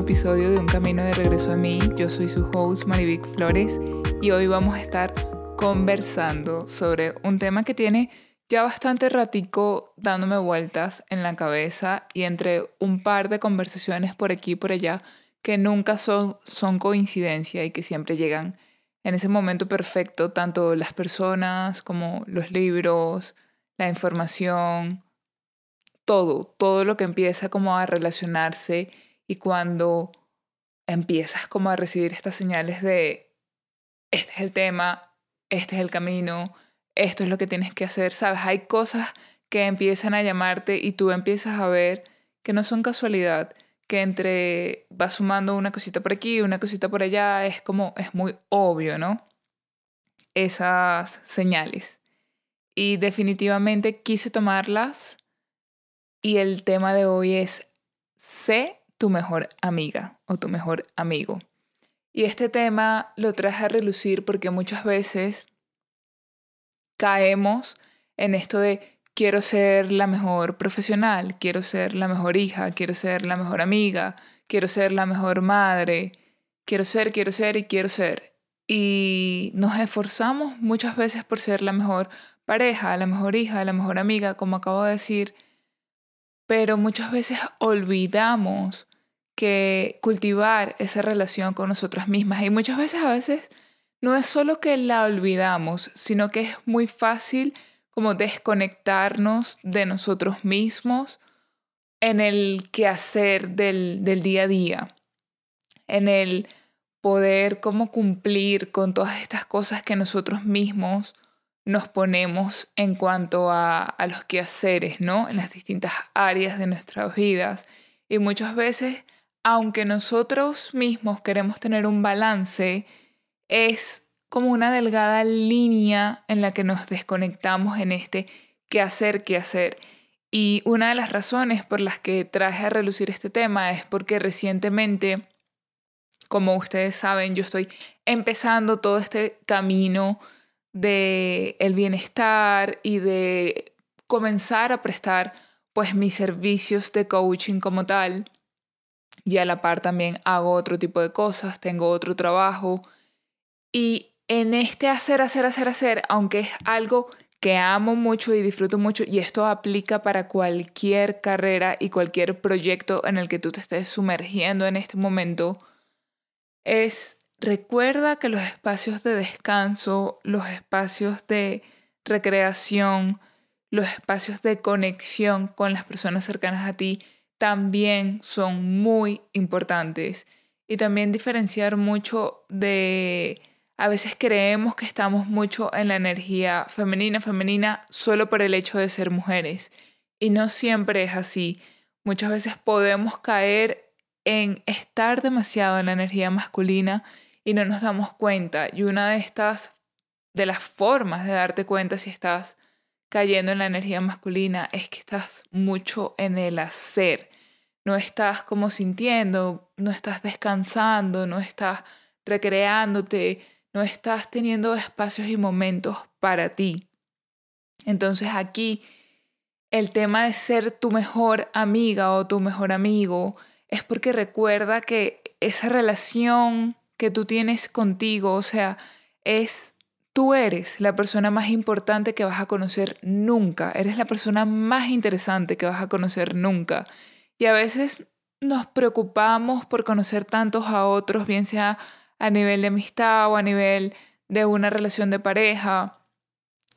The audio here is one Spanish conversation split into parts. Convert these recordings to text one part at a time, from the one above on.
episodio de Un Camino de Regreso a mí. Yo soy su host Marivic Flores y hoy vamos a estar conversando sobre un tema que tiene ya bastante ratico dándome vueltas en la cabeza y entre un par de conversaciones por aquí y por allá que nunca son, son coincidencia y que siempre llegan en ese momento perfecto, tanto las personas como los libros, la información, todo, todo lo que empieza como a relacionarse y cuando empiezas como a recibir estas señales de este es el tema, este es el camino, esto es lo que tienes que hacer, ¿sabes? Hay cosas que empiezan a llamarte y tú empiezas a ver que no son casualidad, que entre vas sumando una cosita por aquí, una cosita por allá, es como, es muy obvio, ¿no? Esas señales. Y definitivamente quise tomarlas y el tema de hoy es sé tu mejor amiga o tu mejor amigo. Y este tema lo traje a relucir porque muchas veces caemos en esto de quiero ser la mejor profesional, quiero ser la mejor hija, quiero ser la mejor amiga, quiero ser la mejor madre, quiero ser, quiero ser y quiero ser. Y nos esforzamos muchas veces por ser la mejor pareja, la mejor hija, la mejor amiga, como acabo de decir, pero muchas veces olvidamos cultivar esa relación con nosotras mismas. Y muchas veces, a veces, no es solo que la olvidamos, sino que es muy fácil como desconectarnos de nosotros mismos en el quehacer del, del día a día, en el poder como cumplir con todas estas cosas que nosotros mismos nos ponemos en cuanto a, a los quehaceres, ¿no? En las distintas áreas de nuestras vidas. Y muchas veces aunque nosotros mismos queremos tener un balance, es como una delgada línea en la que nos desconectamos en este qué hacer, qué hacer. Y una de las razones por las que traje a relucir este tema es porque recientemente, como ustedes saben, yo estoy empezando todo este camino de el bienestar y de comenzar a prestar pues mis servicios de coaching como tal y a la par también hago otro tipo de cosas, tengo otro trabajo. Y en este hacer, hacer, hacer, hacer, aunque es algo que amo mucho y disfruto mucho y esto aplica para cualquier carrera y cualquier proyecto en el que tú te estés sumergiendo en este momento, es recuerda que los espacios de descanso, los espacios de recreación, los espacios de conexión con las personas cercanas a ti, también son muy importantes. Y también diferenciar mucho de, a veces creemos que estamos mucho en la energía femenina, femenina, solo por el hecho de ser mujeres. Y no siempre es así. Muchas veces podemos caer en estar demasiado en la energía masculina y no nos damos cuenta. Y una de estas, de las formas de darte cuenta si estás cayendo en la energía masculina es que estás mucho en el hacer. No estás como sintiendo, no estás descansando, no estás recreándote, no estás teniendo espacios y momentos para ti. Entonces aquí el tema de ser tu mejor amiga o tu mejor amigo es porque recuerda que esa relación que tú tienes contigo, o sea, es Tú eres la persona más importante que vas a conocer nunca. Eres la persona más interesante que vas a conocer nunca. Y a veces nos preocupamos por conocer tantos a otros, bien sea a nivel de amistad o a nivel de una relación de pareja.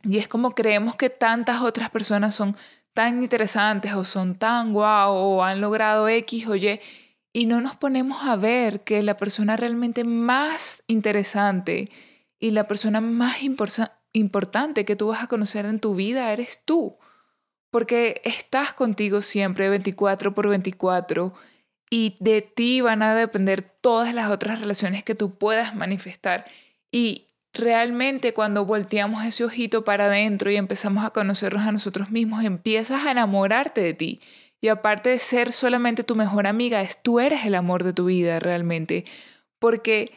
Y es como creemos que tantas otras personas son tan interesantes o son tan guau o han logrado X o Y y no nos ponemos a ver que la persona realmente más interesante y la persona más importante que tú vas a conocer en tu vida eres tú, porque estás contigo siempre 24 por 24 y de ti van a depender todas las otras relaciones que tú puedas manifestar. Y realmente cuando volteamos ese ojito para adentro y empezamos a conocernos a nosotros mismos, empiezas a enamorarte de ti. Y aparte de ser solamente tu mejor amiga, es tú eres el amor de tu vida realmente. Porque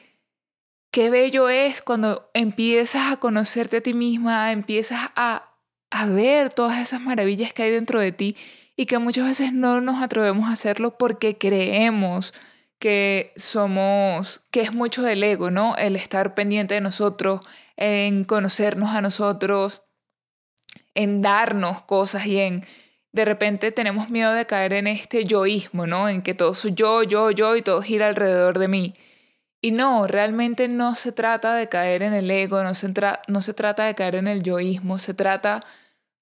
qué bello es cuando empiezas a conocerte a ti misma, empiezas a, ver todas esas maravillas que hay dentro de ti y que muchas veces no nos atrevemos a hacerlo porque creemos que somos, que es mucho del ego, ¿no? El estar pendiente de nosotros, en conocernos a nosotros, en darnos cosas y en de repente tenemos miedo de caer en este yoísmo, ¿no? En que todo soy yo, yo, yo y todo gira alrededor de mí. Y no, realmente no se trata de caer en el ego, no se, no se trata de caer en el yoísmo, se trata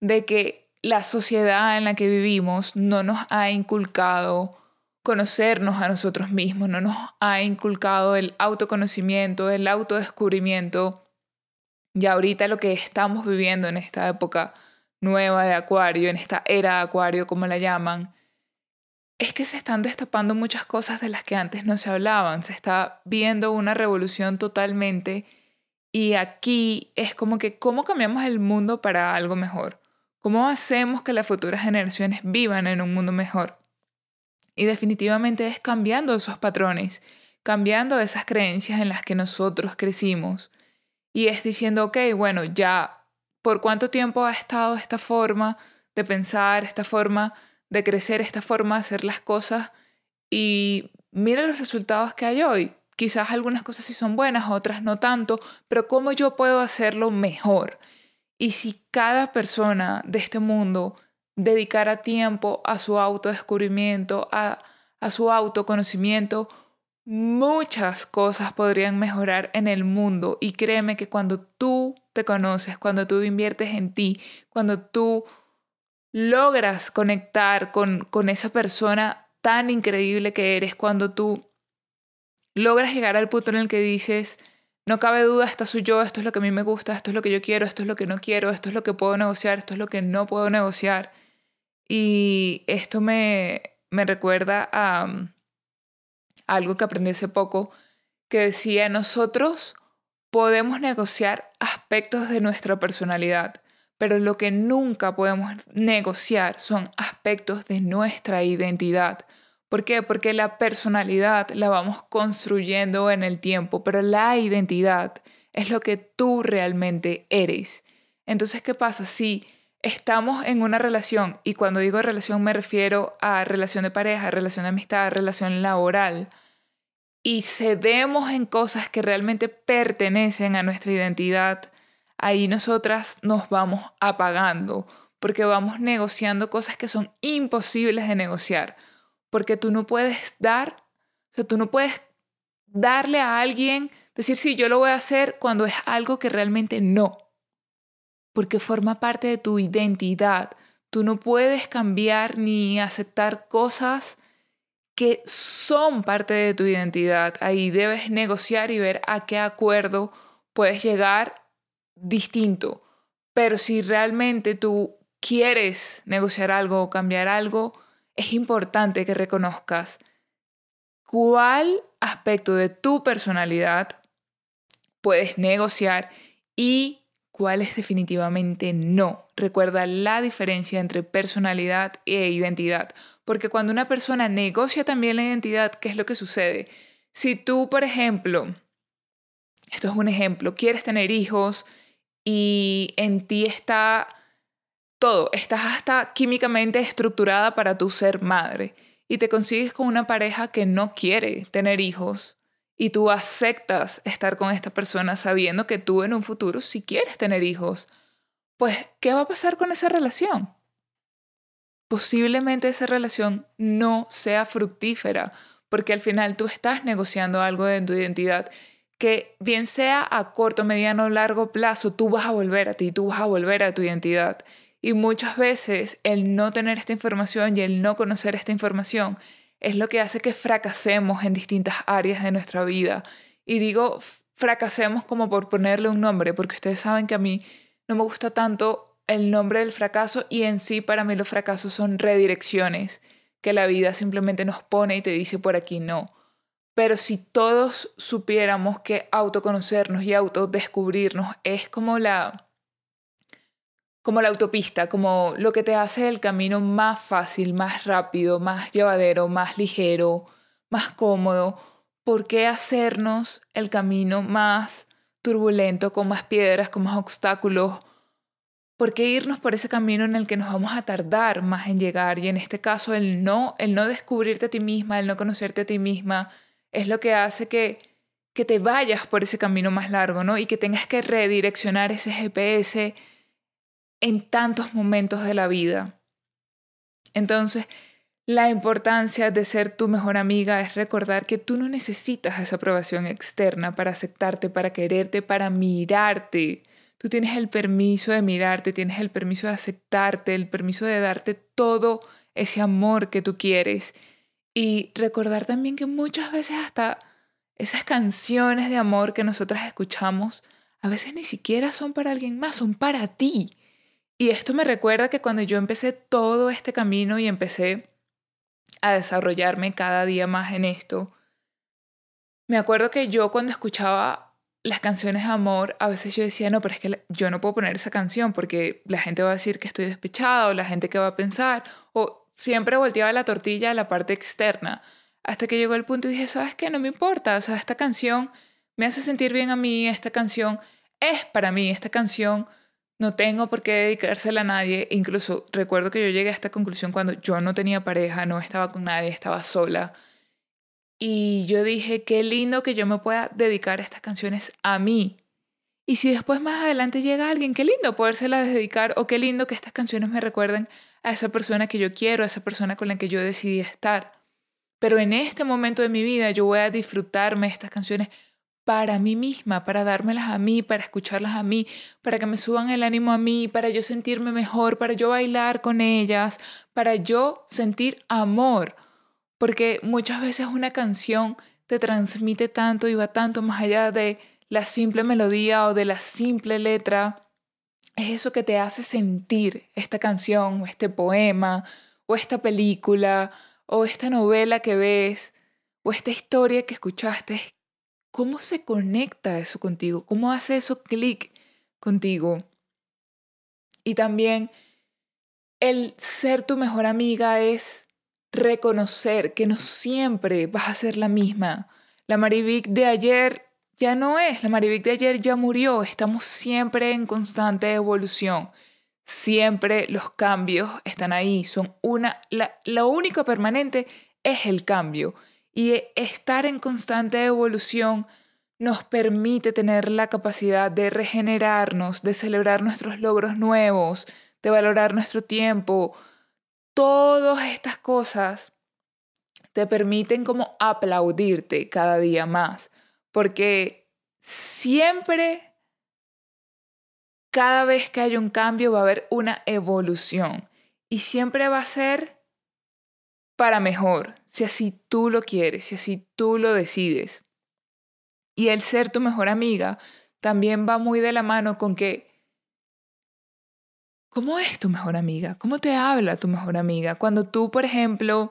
de que la sociedad en la que vivimos no nos ha inculcado conocernos a nosotros mismos, no nos ha inculcado el autoconocimiento, el autodescubrimiento. Y ahorita lo que estamos viviendo en esta época nueva de Acuario, en esta era de Acuario, como la llaman, es que se están destapando muchas cosas de las que antes no se hablaban. Se está viendo una revolución totalmente. Y aquí es como que, ¿cómo cambiamos el mundo para algo mejor? ¿Cómo hacemos que las futuras generaciones vivan en un mundo mejor? Y definitivamente es cambiando esos patrones, cambiando esas creencias en las que nosotros crecimos. Y es diciendo, ok, bueno, ya por cuánto tiempo ha estado esta forma de pensar, esta forma de crecer, esta forma de hacer las cosas y mira los resultados que hay hoy. Quizás algunas cosas sí son buenas, otras no tanto, pero ¿cómo yo puedo hacerlo mejor? Y si cada persona de este mundo dedicara tiempo a su autodescubrimiento, a, a su autoconocimiento, muchas cosas podrían mejorar en el mundo. Y créeme que cuando tú te conoces, cuando tú inviertes en ti, cuando tú logras conectar con, con esa persona tan increíble que eres, cuando tú logras llegar al punto en el que dices, no cabe duda, esta soy yo, esto es lo que a mí me gusta, esto es lo que yo quiero, esto es lo que no quiero, esto es lo que puedo negociar, esto es lo que no puedo negociar. Y esto me, me recuerda a um, algo que aprendí hace poco, que decía, nosotros podemos negociar aspectos de nuestra personalidad, pero lo que nunca podemos negociar son aspectos de nuestra identidad. ¿Por qué? Porque la personalidad la vamos construyendo en el tiempo, pero la identidad es lo que tú realmente eres. Entonces, ¿qué pasa? Si estamos en una relación, y cuando digo relación me refiero a relación de pareja, relación de amistad, relación laboral, y cedemos en cosas que realmente pertenecen a nuestra identidad, ahí nosotras nos vamos apagando porque vamos negociando cosas que son imposibles de negociar, porque tú no puedes dar, o sea, tú no puedes darle a alguien, decir, sí, yo lo voy a hacer cuando es algo que realmente no, porque forma parte de tu identidad. Tú no puedes cambiar ni aceptar cosas que son parte de tu identidad. Ahí debes negociar y ver a qué acuerdo puedes llegar distinto. Pero si realmente tú quieres negociar algo o cambiar algo, es importante que reconozcas cuál aspecto de tu personalidad puedes negociar y cuáles definitivamente no. Recuerda la diferencia entre personalidad e identidad, porque cuando una persona negocia también la identidad, ¿qué es lo que sucede? Si tú, por ejemplo, esto es un ejemplo, quieres tener hijos y en ti está todo, estás hasta químicamente estructurada para tu ser madre y te consigues con una pareja que no quiere tener hijos y tú aceptas estar con esta persona sabiendo que tú en un futuro si quieres tener hijos, pues ¿qué va a pasar con esa relación? Posiblemente esa relación no sea fructífera porque al final tú estás negociando algo de tu identidad que bien sea a corto, mediano o largo plazo, tú vas a volver a ti, tú vas a volver a tu identidad. Y muchas veces el no tener esta información y el no conocer esta información es lo que hace que fracasemos en distintas áreas de nuestra vida. Y digo fracasemos como por ponerle un nombre, porque ustedes saben que a mí no me gusta tanto el nombre del fracaso y en sí para mí los fracasos son redirecciones que la vida simplemente nos pone y te dice por aquí no. Pero si todos supiéramos que autoconocernos y autodescubrirnos es como la como la autopista, como lo que te hace el camino más fácil, más rápido, más llevadero, más ligero, más cómodo. ¿Por qué hacernos el camino más turbulento, con más piedras, con más obstáculos, ¿Por qué irnos por ese camino en el que nos vamos a tardar más en llegar? Y en este caso, el no, el no descubrirte a ti misma, el no conocerte a ti misma, es lo que hace que, que te vayas por ese camino más largo, ¿no? Y que tengas que redireccionar ese GPS en tantos momentos de la vida. Entonces, la importancia de ser tu mejor amiga es recordar que tú no necesitas esa aprobación externa para aceptarte, para quererte, para mirarte Tú tienes el permiso de mirarte, tienes el permiso de aceptarte, el permiso de darte todo ese amor que tú quieres. Y recordar también que muchas veces hasta esas canciones de amor que nosotras escuchamos, a veces ni siquiera son para alguien más, son para ti. Y esto me recuerda que cuando yo empecé todo este camino y empecé a desarrollarme cada día más en esto, me acuerdo que yo cuando escuchaba las canciones de amor, a veces yo decía, no, pero es que yo no puedo poner esa canción porque la gente va a decir que estoy despechada o la gente que va a pensar, o siempre volteaba la tortilla a la parte externa, hasta que llegó el punto y dije, ¿sabes qué? No me importa, o sea, esta canción me hace sentir bien a mí, esta canción es para mí, esta canción no tengo por qué dedicársela a nadie, incluso recuerdo que yo llegué a esta conclusión cuando yo no tenía pareja, no estaba con nadie, estaba sola y yo dije, qué lindo que yo me pueda dedicar estas canciones a mí. Y si después más adelante llega alguien, qué lindo podérselas dedicar o qué lindo que estas canciones me recuerden a esa persona que yo quiero, a esa persona con la que yo decidí estar. Pero en este momento de mi vida yo voy a disfrutarme estas canciones para mí misma, para dármelas a mí, para escucharlas a mí, para que me suban el ánimo a mí, para yo sentirme mejor, para yo bailar con ellas, para yo sentir amor porque muchas veces una canción te transmite tanto y va tanto más allá de la simple melodía o de la simple letra. Es eso que te hace sentir esta canción o este poema o esta película o esta novela que ves o esta historia que escuchaste. ¿Cómo se conecta eso contigo? ¿Cómo hace eso clic contigo? Y también el ser tu mejor amiga es reconocer que no siempre vas a ser la misma. La Marivic de ayer ya no es, la Marivic de ayer ya murió, estamos siempre en constante evolución. Siempre los cambios están ahí, son una, la, lo único permanente es el cambio. Y estar en constante evolución nos permite tener la capacidad de regenerarnos, de celebrar nuestros logros nuevos, de valorar nuestro tiempo, todas estas cosas te permiten como aplaudirte cada día más, porque siempre, cada vez que hay un cambio va a haber una evolución y siempre va a ser para mejor, si así tú lo quieres, si así tú lo decides. Y el ser tu mejor amiga también va muy de la mano con que ¿Cómo es tu mejor amiga? ¿Cómo te habla tu mejor amiga? Cuando tú, por ejemplo,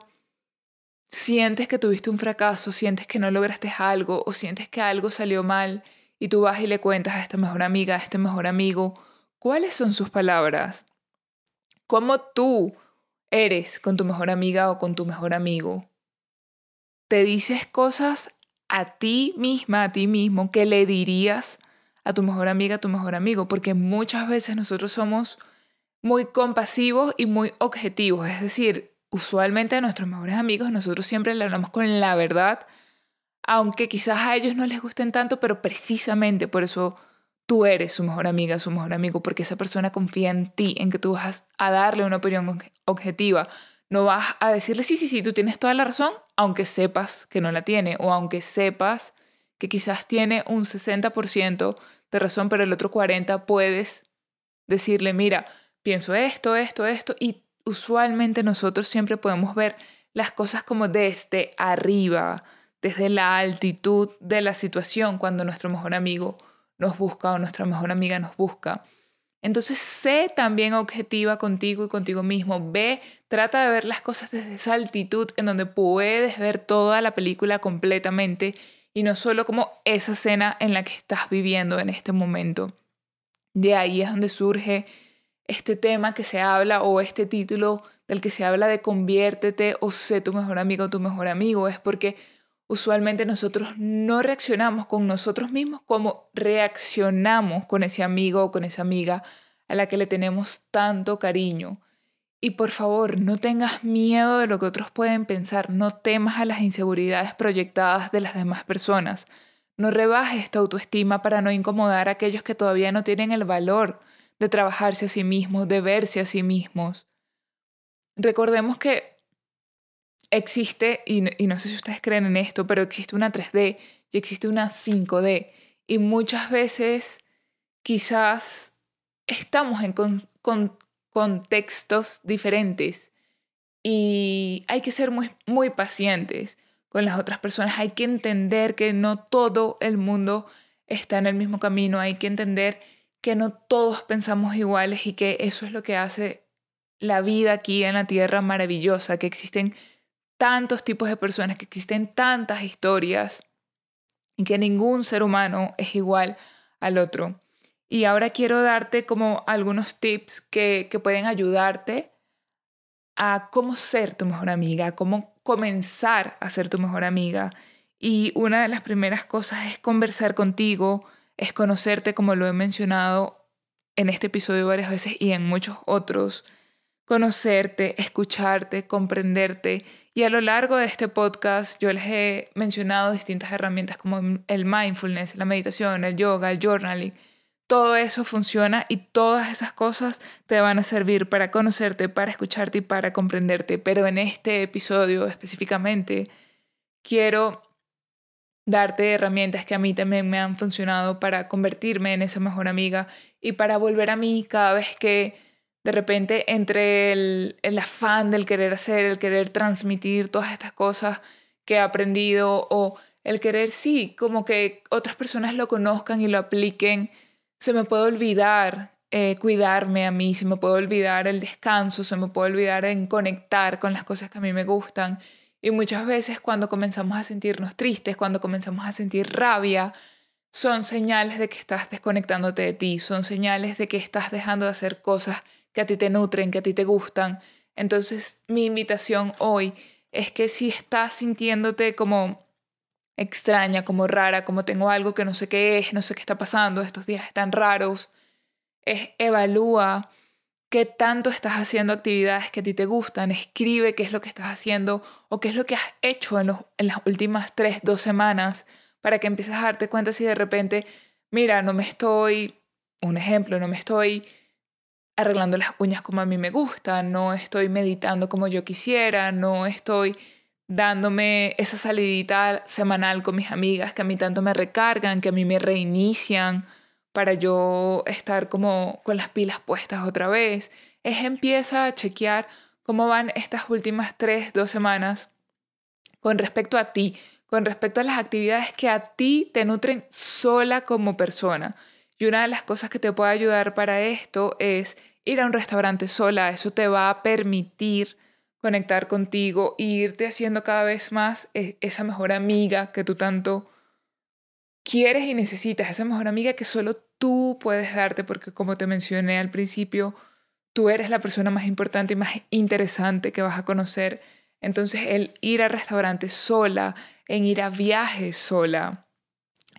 sientes que tuviste un fracaso, sientes que no lograste algo o sientes que algo salió mal y tú vas y le cuentas a esta mejor amiga, a este mejor amigo, ¿cuáles son sus palabras? ¿Cómo tú eres con tu mejor amiga o con tu mejor amigo? ¿Te dices cosas a ti misma, a ti mismo, que le dirías a tu mejor amiga, a tu mejor amigo? Porque muchas veces nosotros somos muy compasivos y muy objetivos. Es decir, usualmente a nuestros mejores amigos nosotros siempre le hablamos con la verdad, aunque quizás a ellos no les gusten tanto, pero precisamente por eso tú eres su mejor amiga, su mejor amigo, porque esa persona confía en ti, en que tú vas a darle una opinión objetiva. No vas a decirle, sí, sí, sí, tú tienes toda la razón, aunque sepas que no la tiene, o aunque sepas que quizás tiene un 60% de razón, pero el otro 40% puedes decirle, mira, pienso esto, esto, esto, y usualmente nosotros siempre podemos ver las cosas como desde arriba, desde la altitud de la situación cuando nuestro mejor amigo nos busca o nuestra mejor amiga nos busca. Entonces, sé también objetiva contigo y contigo mismo. Ve, trata de ver las cosas desde esa altitud en donde puedes ver toda la película completamente y no solo como esa escena en la que estás viviendo en este momento. De ahí es donde surge este tema que se habla o este título del que se habla de conviértete o sé tu mejor amigo o tu mejor amigo, es porque usualmente nosotros no reaccionamos con nosotros mismos como reaccionamos con ese amigo o con esa amiga a la que le tenemos tanto cariño. Y por favor, no tengas miedo de lo que otros pueden pensar, no temas a las inseguridades proyectadas de las demás personas. No rebajes tu autoestima para no incomodar a aquellos que todavía no tienen el valor de trabajarse a sí mismos, de verse a sí mismos. Recordemos que existe, y, no sé si ustedes creen en esto, pero existe una 3D y existe una 5D. Y muchas veces quizás estamos en contextos diferentes y hay que ser muy, muy pacientes con las otras personas. Hay que entender que no todo el mundo está en el mismo camino. Hay que entender que no todos pensamos iguales y que eso es lo que hace la vida aquí en la Tierra maravillosa, que existen tantos tipos de personas, que existen tantas historias y que ningún ser humano es igual al otro. Y ahora quiero darte como algunos tips que, que pueden ayudarte a cómo ser tu mejor amiga, cómo comenzar a ser tu mejor amiga. Y una de las primeras cosas es conversar contigo, es conocerte como lo he mencionado en este episodio varias veces y en muchos otros. Conocerte, escucharte, comprenderte. Y a lo largo de este podcast yo les he mencionado distintas herramientas como el mindfulness, la meditación, el yoga, el journaling todo eso funciona y todas esas cosas te van a servir para conocerte, para escucharte y para comprenderte. Pero en este episodio específicamente quiero darte herramientas que a mí también me han funcionado para convertirme en esa mejor amiga y para volver a mí cada vez que de repente entre el, el afán del querer hacer, el querer transmitir todas estas cosas que he aprendido o el querer, sí, como que otras personas lo conozcan y lo apliquen se me puede olvidar eh, cuidarme a mí, se me puede olvidar el descanso, se me puede olvidar en conectar con las cosas que a mí me gustan. Y muchas veces cuando comenzamos a sentirnos tristes, cuando comenzamos a sentir rabia, son señales de que estás desconectándote de ti, son señales de que estás dejando de hacer cosas que a ti te nutren, que a ti te gustan. Entonces mi invitación hoy es que si estás sintiéndote como extraña, como rara, como tengo algo que no sé qué es, no sé qué está pasando, estos días están raros, es evalúa qué tanto estás haciendo actividades que a ti te gustan, escribe qué es lo que estás haciendo o qué es lo que has hecho en, en las últimas tres, dos semanas para que empieces a darte cuenta si de repente, mira, no me estoy, un ejemplo, no me estoy arreglando las uñas como a mí me gusta, no estoy meditando como yo quisiera, no estoy dándome esa salidita semanal con mis amigas que a mí tanto me recargan, que a mí me reinician para yo estar como con las pilas puestas otra vez. Es empieza a chequear cómo van estas últimas tres, dos semanas con respecto a ti, con respecto a las actividades que a ti te nutren sola como persona. Y una de las cosas que te puede ayudar para esto es ir a un restaurante sola. Eso te va a permitir conectar contigo e irte haciendo cada vez más e, esa mejor amiga que tú tanto quieres y necesitas, esa mejor amiga que solo tú puedes darte, porque como te mencioné al principio, tú eres la persona más importante y más interesante que vas a conocer. Entonces el ir a restaurantes sola, en ir a viajes sola,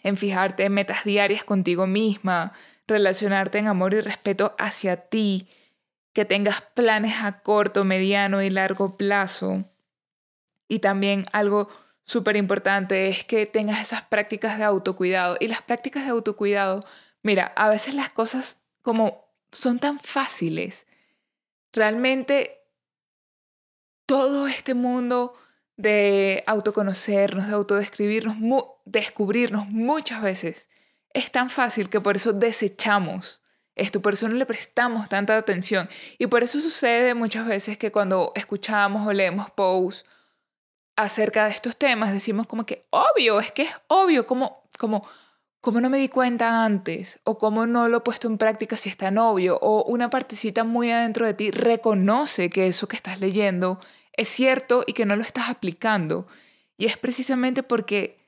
en fijarte en metas diarias contigo misma, relacionarte en amor y respeto hacia ti, que tengas planes a corto, mediano y largo plazo. Y también algo súper importante es que tengas esas prácticas de autocuidado. Y las prácticas de autocuidado, mira, a veces las cosas como son tan fáciles. Realmente todo este mundo de autoconocernos, de autodescribirnos, descubrirnos muchas veces es tan fácil que por eso desechamos esto, por eso no le prestamos tanta atención. Y por eso sucede muchas veces que cuando escuchamos o leemos posts acerca de estos temas, decimos como que obvio, es que es obvio, como, como, como no me di cuenta antes, o como no lo he puesto en práctica si es tan obvio, o una partecita muy adentro de ti reconoce que eso que estás leyendo es cierto y que no lo estás aplicando. Y es precisamente porque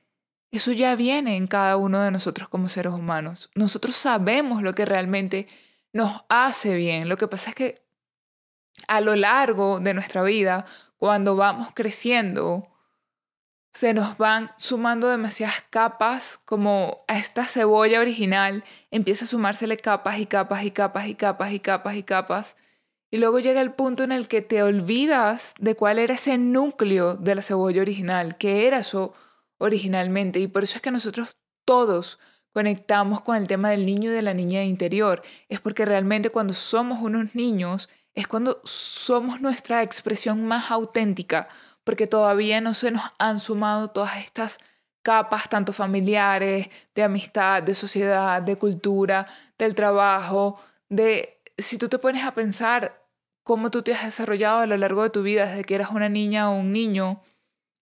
eso ya viene en cada uno de nosotros como seres humanos. Nosotros sabemos lo que realmente nos hace bien. Lo que pasa es que a lo largo de nuestra vida, cuando vamos creciendo, se nos van sumando demasiadas capas, como a esta cebolla original empieza a sumársele capas y capas y capas y capas y capas y capas. Y luego llega el punto en el que te olvidas de cuál era ese núcleo de la cebolla original, que era eso originalmente. Y por eso es que nosotros todos conectamos con el tema del niño y de la niña interior. Es porque realmente cuando somos unos niños es cuando somos nuestra expresión más auténtica porque todavía no se nos han sumado todas estas capas, tanto familiares, de amistad, de sociedad, de cultura, del trabajo, de si tú te pones a pensar cómo tú te has desarrollado a lo largo de tu vida desde que eras una niña o un niño,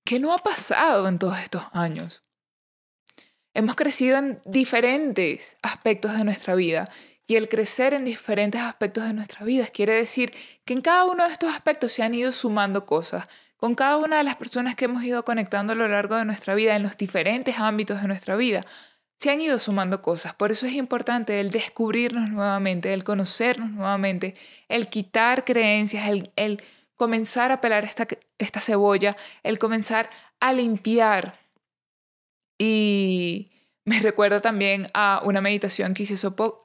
¿qué no ha pasado en todos estos años? Hemos crecido en diferentes aspectos de nuestra vida y el crecer en diferentes aspectos de nuestra vida quiere decir que en cada uno de estos aspectos se han ido sumando cosas, con cada una de las personas que hemos ido conectando a lo largo de nuestra vida, en los diferentes ámbitos de nuestra vida, se han ido sumando cosas. Por eso es importante el descubrirnos nuevamente, el conocernos nuevamente, el quitar creencias, el, comenzar a pelar esta, esta cebolla, el comenzar a limpiar. Y me recuerda también a una meditación que hice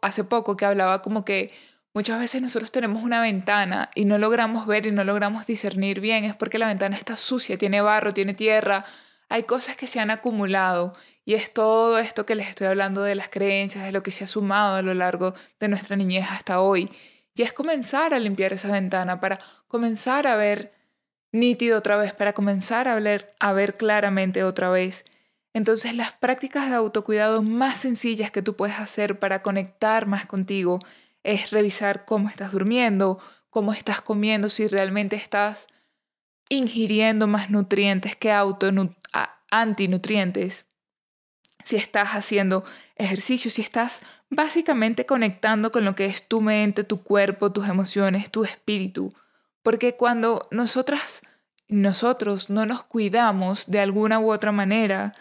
hace poco que hablaba como que Muchas veces nosotros tenemos una ventana y no logramos ver y no logramos discernir bien, es porque la ventana está sucia, tiene barro, tiene tierra, hay cosas que se han acumulado y es todo esto que les estoy hablando de las creencias, de lo que se ha sumado a lo largo de nuestra niñez hasta hoy. Y es comenzar a limpiar esa ventana para comenzar a ver nítido otra vez, para comenzar a ver, a ver claramente otra vez. Entonces las prácticas de autocuidado más sencillas que tú puedes hacer para conectar más contigo es revisar cómo estás durmiendo, cómo estás comiendo, si realmente estás ingiriendo más nutrientes que antinutrientes, si estás haciendo ejercicio, si estás básicamente conectando con lo que es tu mente, tu cuerpo, tus emociones, tu espíritu. Porque cuando nosotras, nosotros no nos cuidamos de alguna u otra manera,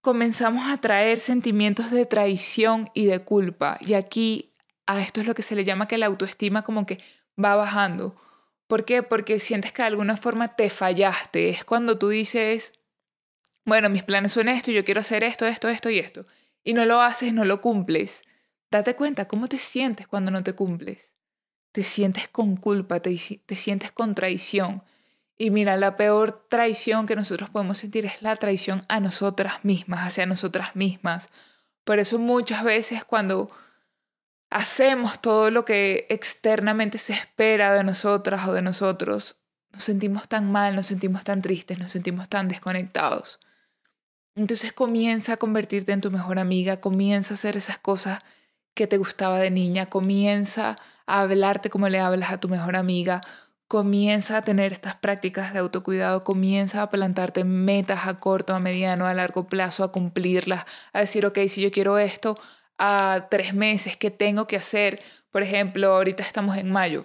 comenzamos a traer sentimientos de traición y de culpa. Y aquí a esto es lo que se le llama que la autoestima como que va bajando. ¿Por qué? Porque sientes que de alguna forma te fallaste. Es cuando tú dices, bueno, mis planes son esto, yo quiero hacer esto, esto, esto y esto. Y no lo haces, no lo cumples. Date cuenta cómo te sientes cuando no te cumples. Te sientes con culpa, te, te sientes con traición. Y mira, la peor traición que nosotros podemos sentir es la traición a nosotras mismas, hacia nosotras mismas. Por eso muchas veces cuando hacemos todo lo que externamente se espera de nosotras o de nosotros, nos sentimos tan mal, nos sentimos tan tristes, nos sentimos tan desconectados. Entonces comienza a convertirte en tu mejor amiga, comienza a hacer esas cosas que te gustaba de niña, comienza a hablarte como le hablas a tu mejor amiga, comienza a tener estas prácticas de autocuidado, comienza a plantarte metas a corto, a mediano, a largo plazo, a cumplirlas, a decir, ok, si yo quiero esto, a tres meses, qué tengo que hacer. Por ejemplo, ahorita estamos en mayo,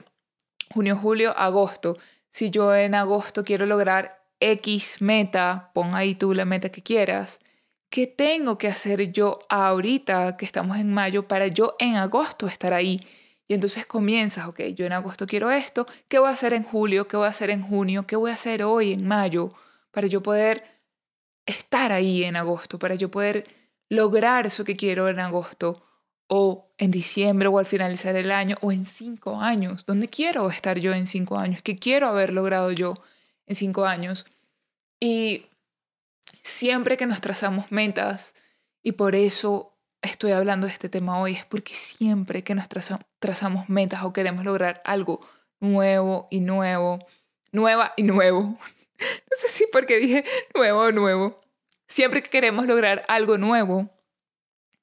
junio, julio, agosto. Si yo en agosto quiero lograr X meta, pon ahí tú la meta que quieras. ¿Qué tengo que hacer yo ahorita que estamos en mayo para yo en agosto estar ahí? Y entonces comienzas, ok, yo en agosto quiero esto, ¿qué voy a hacer en julio? ¿Qué voy a hacer en junio? ¿Qué voy a hacer hoy en mayo? Para yo poder estar ahí en agosto, para yo poder lograr eso que quiero en agosto o en diciembre o al finalizar el año o en cinco años. ¿Dónde quiero estar yo en cinco años? ¿Qué quiero haber logrado yo en cinco años? Y siempre que nos trazamos metas, y por eso estoy hablando de este tema hoy, es porque siempre que nos trazamos metas o queremos lograr algo nuevo y nuevo, nueva y nuevo. No sé si porque dije nuevo o nuevo. Siempre que queremos lograr algo nuevo,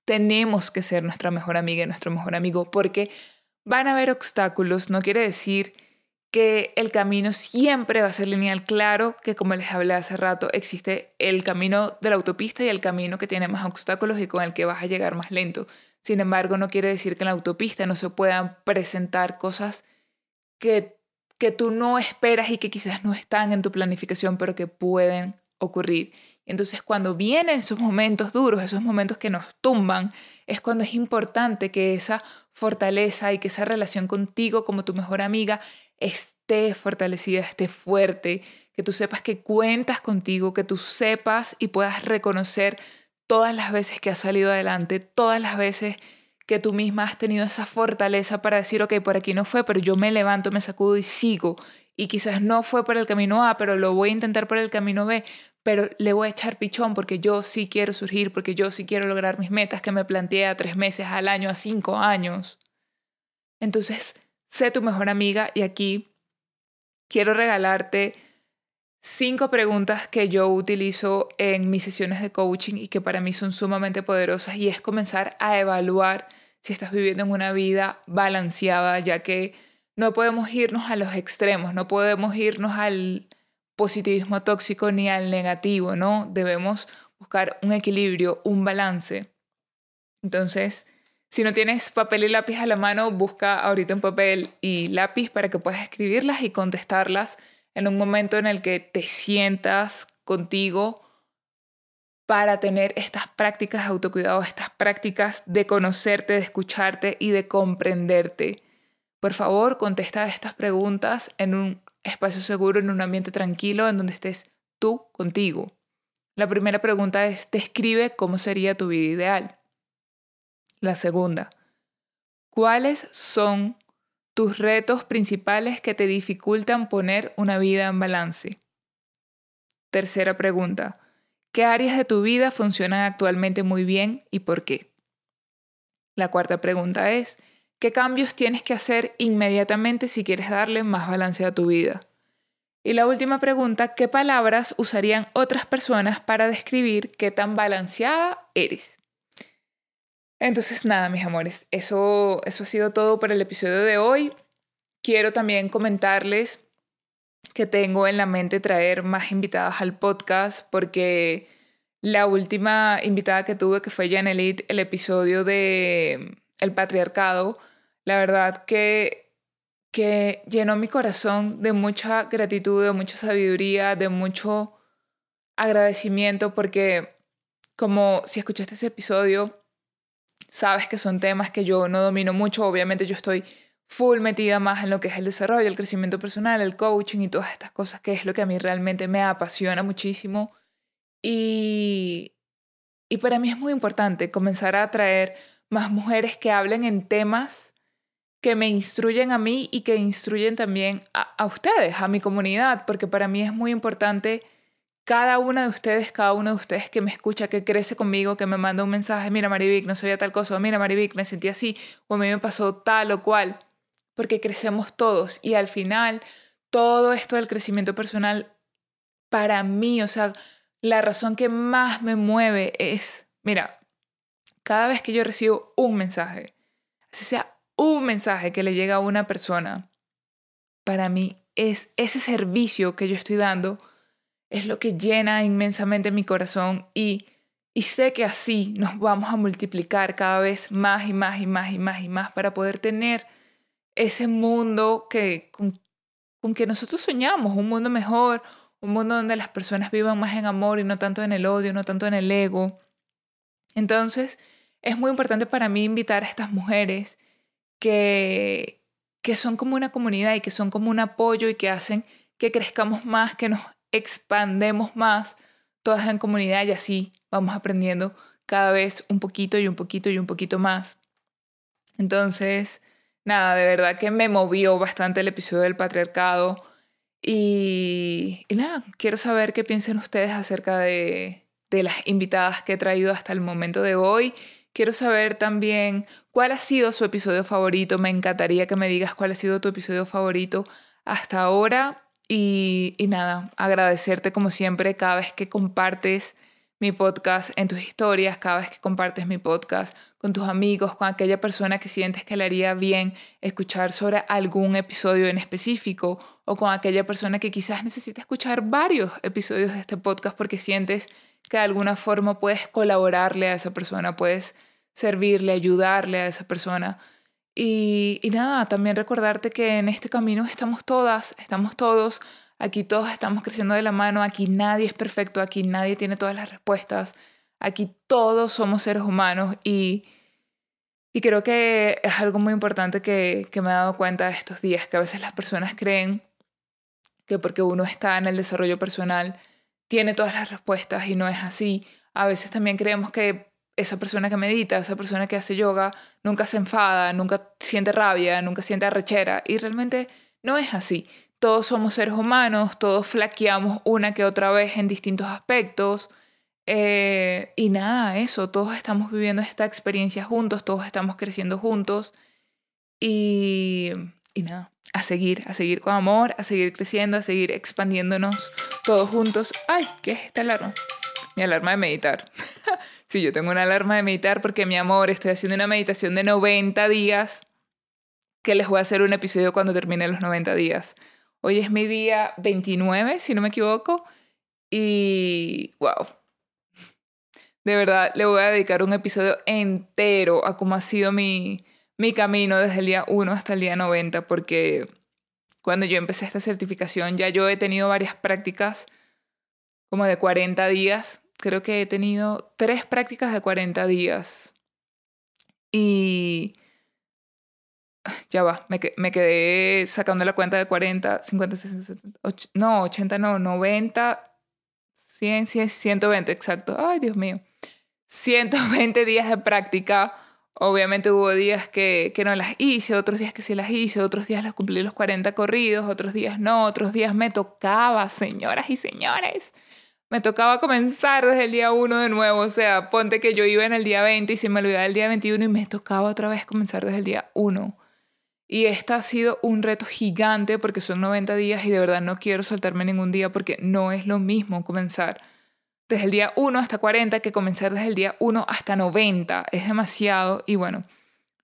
tenemos que ser nuestra mejor amiga y nuestro mejor amigo porque van a haber obstáculos, no quiere decir que el camino siempre va a ser lineal. Claro que como les hablé hace rato, existe el camino de la autopista y el camino que tiene más obstáculos y con el que vas a llegar más lento. Sin embargo, no quiere decir que en la autopista no se puedan presentar cosas que, que tú no esperas y que quizás no están en tu planificación, pero que pueden ocurrir. Entonces, cuando vienen esos momentos duros, esos momentos que nos tumban, es cuando es importante que esa fortaleza y que esa relación contigo como tu mejor amiga esté fortalecida, estés fuerte, que tú sepas que cuentas contigo, que tú sepas y puedas reconocer todas las veces que has salido adelante, todas las veces que tú misma has tenido esa fortaleza para decir, ok, por aquí no fue, pero yo me levanto, me sacudo y sigo. Y quizás no fue por el camino A, pero lo voy a intentar por el camino B, pero le voy a echar pichón porque yo sí quiero surgir, porque yo sí quiero lograr mis metas que me planteé a tres meses, al año, a cinco años. Entonces, sé tu mejor amiga y aquí quiero regalarte cinco preguntas que yo utilizo en mis sesiones de coaching y que para mí son sumamente poderosas y es comenzar a evaluar si estás viviendo en una vida balanceada, ya que no podemos irnos a los extremos, no podemos irnos al positivismo tóxico ni al negativo, ¿no? Debemos buscar un equilibrio, un balance. Entonces, si no tienes papel y lápiz a la mano, busca ahorita un papel y lápiz para que puedas escribirlas y contestarlas en un momento en el que te sientas contigo para tener estas prácticas de autocuidado, estas prácticas de conocerte, de escucharte y de comprenderte. Por favor, contesta estas preguntas en un espacio seguro, en un ambiente tranquilo, en donde estés tú contigo. La primera pregunta es, describe cómo sería tu vida ideal. La segunda, ¿cuáles son tus retos principales que te dificultan poner una vida en balance. Tercera pregunta. ¿Qué áreas de tu vida funcionan actualmente muy bien y por qué? La cuarta pregunta es, ¿qué cambios tienes que hacer inmediatamente si quieres darle más balance a tu vida? Y la última pregunta, ¿qué palabras usarían otras personas para describir qué tan balanceada eres? Entonces, nada, mis amores, eso, eso ha sido todo por el episodio de hoy. Quiero también comentarles que tengo en la mente traer más invitadas al podcast porque la última invitada que tuve, que fue Janelit, el episodio de El patriarcado, la verdad que, que llenó mi corazón de mucha gratitud, de mucha sabiduría, de mucho agradecimiento porque como si escuchaste ese episodio, sabes que son temas que yo no domino mucho. Obviamente yo estoy full metida más en lo que es el desarrollo, el crecimiento personal, el coaching y todas estas cosas, que es lo que a mí realmente me apasiona muchísimo. Y, y para mí es muy importante comenzar a atraer más mujeres que hablen en temas que me instruyen a mí y que instruyen también a, a ustedes, a mi comunidad, porque para mí es muy importante cada una de ustedes, cada uno de ustedes que me escucha, que crece conmigo, que me manda un mensaje, mira Marivic, no sabía tal cosa, o mira Marivic, me sentí así, o a mí me pasó tal o cual, porque crecemos todos. Y al final todo esto del crecimiento personal, para mí, o sea, la razón que más me mueve es, mira, cada vez que yo recibo un mensaje, así sea un mensaje que le llega a una persona, para mí es ese servicio que yo estoy dando es lo que llena inmensamente mi corazón y, y sé que así nos vamos a multiplicar cada vez más y más y más y más y más para poder tener ese mundo que, con, con que nosotros soñamos, un mundo mejor, un mundo donde las personas vivan más en amor y no tanto en el odio, no tanto en el ego. Entonces, es muy importante para mí invitar a estas mujeres que, que son como una comunidad y que son como un apoyo y que hacen que crezcamos más, que nos expandemos más todas en comunidad y así vamos aprendiendo cada vez un poquito y un poquito y un poquito más. Entonces, nada, de verdad que me movió bastante el episodio del patriarcado y, nada, quiero saber qué piensan ustedes acerca de, de las invitadas que he traído hasta el momento de hoy. Quiero saber también cuál ha sido su episodio favorito. Me encantaría que me digas cuál ha sido tu episodio favorito hasta ahora. Y, nada, agradecerte como siempre cada vez que compartes mi podcast en tus historias, cada vez que compartes mi podcast con tus amigos, con aquella persona que sientes que le haría bien escuchar sobre algún episodio en específico o con aquella persona que quizás necesita escuchar varios episodios de este podcast porque sientes que de alguna forma puedes colaborarle a esa persona, puedes servirle, ayudarle a esa persona. Y, nada, también recordarte que en este camino estamos todas, estamos todos, aquí todos estamos creciendo de la mano, aquí nadie es perfecto, aquí nadie tiene todas las respuestas, aquí todos somos seres humanos y, y creo que es algo muy importante que, que me he dado cuenta estos días, que a veces las personas creen que porque uno está en el desarrollo personal tiene todas las respuestas y no es así. A veces también creemos que esa persona que medita, esa persona que hace yoga, nunca se enfada, nunca siente rabia, nunca siente arrechera y realmente no es así. Todos somos seres humanos, todos flaqueamos una que otra vez en distintos aspectos. Eh, y nada, eso, todos estamos viviendo esta experiencia juntos, todos estamos creciendo juntos. Y, y nada, a seguir, a seguir con amor, a seguir creciendo, a seguir expandiéndonos todos juntos. ¡Ay! ¿Qué es esta? Mi alarma de meditar. sí, yo tengo una alarma de meditar porque, mi amor, estoy haciendo una meditación de 90 días que les voy a hacer un episodio cuando termine los 90 días. Hoy es mi día 29, si no me equivoco. Y, wow. De verdad, le voy a dedicar un episodio entero a cómo ha sido mi, mi camino desde el día 1 hasta el día 90, porque cuando yo empecé esta certificación ya yo he tenido varias prácticas como de 40 días. Creo que he tenido tres prácticas de 40 días. Y ya va, me, me, quedé sacando la cuenta de 40, 50, 60, 70, no, 80, no, 90, 100, 100, 120, exacto. Ay, Dios mío. 120 días de práctica. Obviamente hubo días que, que no las hice, otros días que sí las hice, otros días las cumplí los 40 corridos, otros días no, otros días me tocaba, señoras y señores. Me tocaba comenzar desde el día 1 de nuevo, o sea, ponte que yo iba en el día 20 y se me olvidaba el día 21 y me tocaba otra vez comenzar desde el día 1. Y esta ha sido un reto gigante porque son 90 días y de verdad no quiero saltarme ningún día porque no es lo mismo comenzar desde el día 1 hasta 40 que comenzar desde el día 1 hasta 90. Es demasiado y bueno,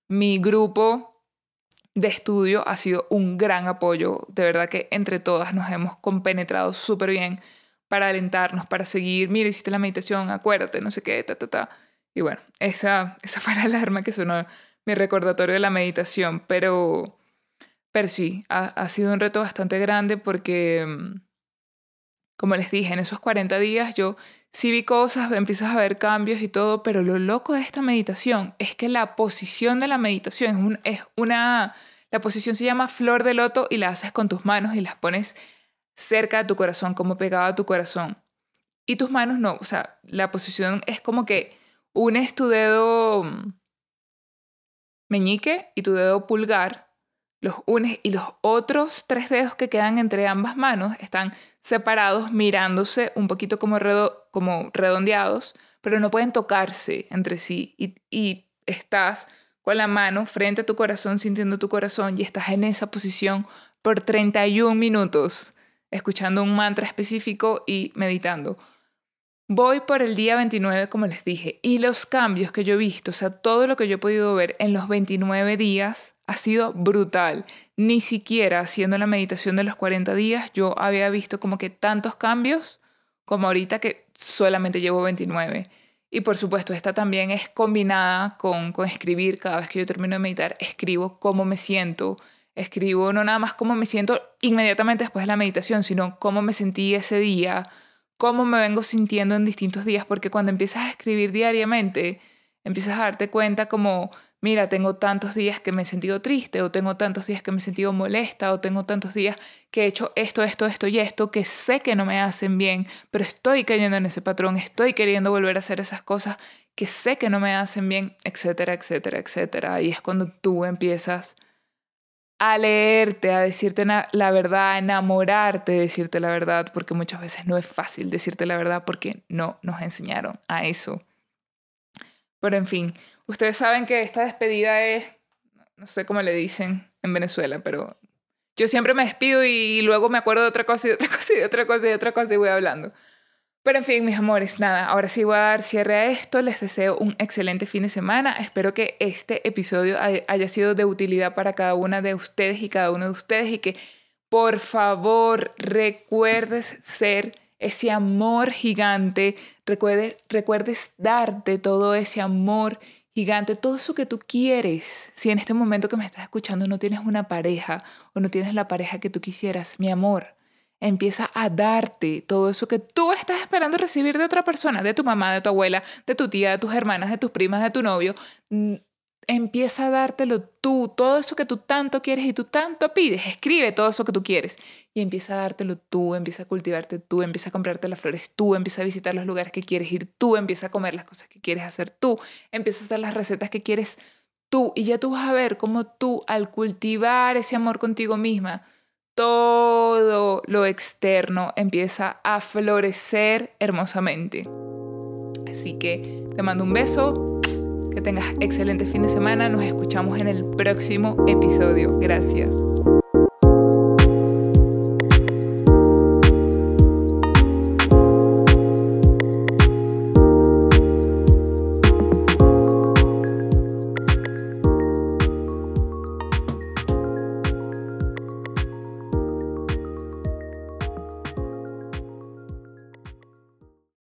mi grupo de estudio ha sido un gran apoyo. De verdad que entre todas nos hemos compenetrado súper bien para alentarnos, para seguir. Mira, hiciste la meditación, acuérdate, no sé qué, ta, ta, ta. Y bueno, esa, esa fue la alarma que sonó mi recordatorio de la meditación, pero, pero sí, ha, ha sido un reto bastante grande porque, mm, como les dije, en esos 40 días yo sí vi cosas, empiezas a ver cambios y todo, pero lo loco de esta meditación es que la posición de la meditación es, es una, la posición se llama flor de loto y la haces con tus manos y las pones cerca de tu corazón, como pegado a tu corazón. Y tus manos no, o sea, la posición es como que unes tu dedo mm, meñique y tu dedo pulgar, los unes y los otros tres dedos que quedan entre ambas manos están separados, mirándose un poquito como, como redondeados, pero no pueden tocarse entre sí. Y, y estás con la mano frente a tu corazón, sintiendo tu corazón, y estás en esa posición por 31 minutos, escuchando un mantra específico y meditando. Voy por el día 29, como les dije, y los cambios que yo he visto, o sea, todo lo que yo he podido ver en los 29 días ha sido brutal. Ni siquiera haciendo la meditación de los 40 días yo había visto como que tantos cambios como ahorita que solamente llevo 29. Y por supuesto, esta también es combinada con, con escribir. Cada vez que yo termino de meditar, escribo cómo me siento. Escribo no nada más cómo me siento inmediatamente después de la meditación, sino cómo me sentí ese día, cómo me vengo sintiendo en distintos días, porque cuando empiezas a escribir diariamente, empiezas a darte cuenta como, mira, tengo tantos días que me he sentido triste, o tengo tantos días que me he sentido molesta, o tengo tantos días que he hecho esto, esto, esto y esto, que sé que no me hacen bien, pero estoy cayendo en ese patrón, estoy queriendo volver a hacer esas cosas que sé que no me hacen bien, etcétera, etcétera, etcétera. Y es cuando tú empiezas a leerte, a decirte la verdad, a enamorarte de decirte la verdad, porque muchas veces no es fácil decirte la verdad porque no nos enseñaron a eso. Pero en fin, ustedes saben que esta despedida es, no sé cómo le dicen en Venezuela, pero yo siempre me despido y luego me acuerdo de otra cosa y de otra cosa y de otra cosa y de otra cosa y voy hablando. Pero en fin, mis amores, nada, ahora sí voy a dar cierre a esto. Les deseo un excelente fin de semana. Espero que este episodio haya sido de utilidad para cada una de ustedes y cada uno de ustedes y que por favor recuerdes ser ese amor gigante, recuerdes, recuerdes darte todo ese amor gigante, todo eso que tú quieres. Si en este momento que me estás escuchando no tienes una pareja o no tienes la pareja que tú quisieras, mi amor, empieza a darte todo eso que tú estás esperando recibir de otra persona, de tu mamá, de tu abuela, de tu tía, de tus hermanas, de tus primas, de tu novio. Mm, empieza a dártelo tú, todo eso que tú tanto quieres y tú tanto pides, escribe todo eso que tú quieres y empieza a dártelo tú, empieza a cultivarte tú, empieza a comprarte las flores tú, empieza a visitar los lugares que quieres ir tú, empieza a comer las cosas que quieres hacer tú, empieza a hacer las recetas que quieres tú y ya tú vas a ver cómo tú al cultivar ese amor contigo misma, todo lo externo empieza a florecer hermosamente. Así que te mando un beso, que tengas excelente fin de semana. Nos escuchamos en el próximo episodio. Gracias.